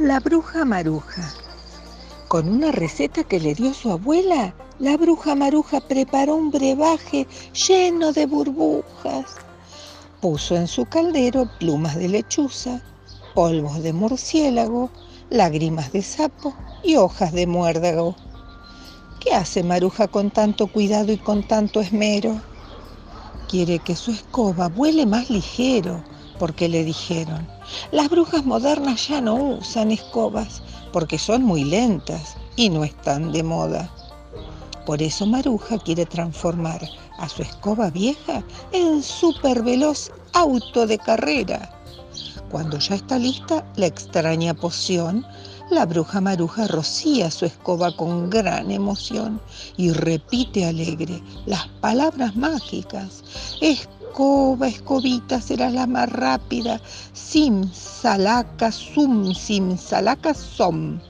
La bruja maruja. Con una receta que le dio su abuela, la bruja maruja preparó un brebaje lleno de burbujas. Puso en su caldero plumas de lechuza, polvos de murciélago, lágrimas de sapo y hojas de muérdago. ¿Qué hace Maruja con tanto cuidado y con tanto esmero? Quiere que su escoba vuele más ligero, porque le dijeron, las brujas modernas ya no usan escobas, porque son muy lentas y no están de moda. Por eso Maruja quiere transformar a su escoba vieja en súper veloz auto de carrera. Cuando ya está lista la extraña poción, la bruja maruja rocía su escoba con gran emoción y repite alegre las palabras mágicas. Escoba, escobita, serás la más rápida. Sim, salaca, sum, sim, salaca, som.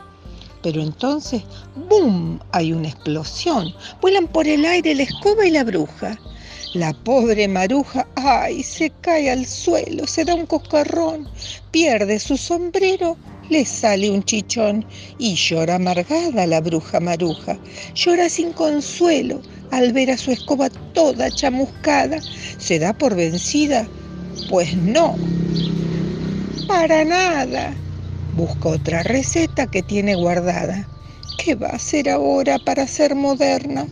Pero entonces, ¡boom! Hay una explosión. Vuelan por el aire la escoba y la bruja. La pobre maruja, ay, se cae al suelo, se da un coscarrón, pierde su sombrero le sale un chichón y llora amargada la bruja maruja. Llora sin consuelo al ver a su escoba toda chamuscada. ¿Se da por vencida? Pues no, para nada. Busca otra receta que tiene guardada. ¿Qué va a hacer ahora para ser moderna?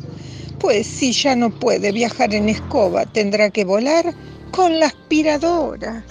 Pues si ya no puede viajar en escoba, tendrá que volar con la aspiradora.